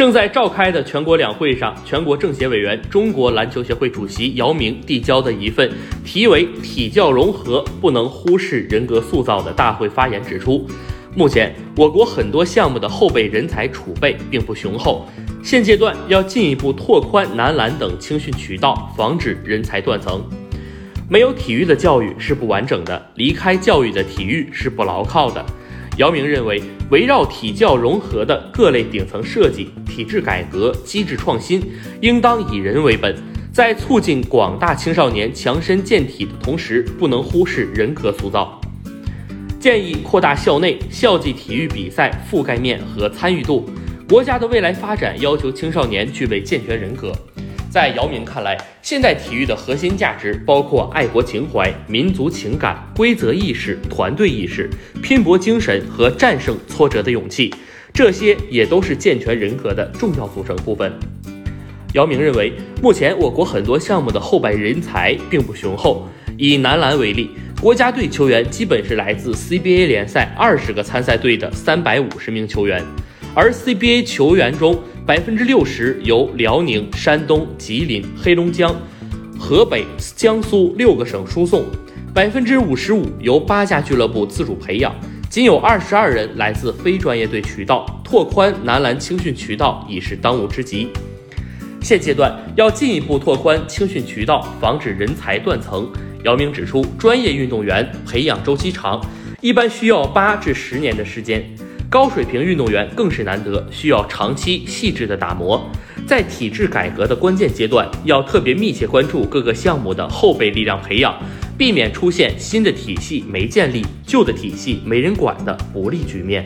正在召开的全国两会上，全国政协委员、中国篮球协会主席姚明递交的一份题为“体教融合不能忽视人格塑造”的大会发言指出，目前我国很多项目的后备人才储备并不雄厚，现阶段要进一步拓宽男篮等青训渠道，防止人才断层。没有体育的教育是不完整的，离开教育的体育是不牢靠的。姚明认为，围绕体教融合的各类顶层设计、体制改革、机制创新，应当以人为本，在促进广大青少年强身健体的同时，不能忽视人格塑造。建议扩大校内校际体育比赛覆盖面和参与度。国家的未来发展要求青少年具备健全人格。在姚明看来，现代体育的核心价值包括爱国情怀、民族情感、规则意识、团队意识、拼搏精神和战胜挫折的勇气，这些也都是健全人格的重要组成部分。姚明认为，目前我国很多项目的后备人才并不雄厚。以男篮为例，国家队球员基本是来自 CBA 联赛二十个参赛队的三百五十名球员，而 CBA 球员中，百分之六十由辽宁、山东、吉林、黑龙江、河北、江苏六个省输送，百分之五十五由八家俱乐部自主培养，仅有二十二人来自非专业队渠道。拓宽男篮青训渠道已是当务之急。现阶段要进一步拓宽青训渠道，防止人才断层。姚明指出，专业运动员培养周期长，一般需要八至十年的时间。高水平运动员更是难得，需要长期细致的打磨。在体制改革的关键阶段，要特别密切关注各个项目的后备力量培养，避免出现新的体系没建立、旧的体系没人管的不利局面。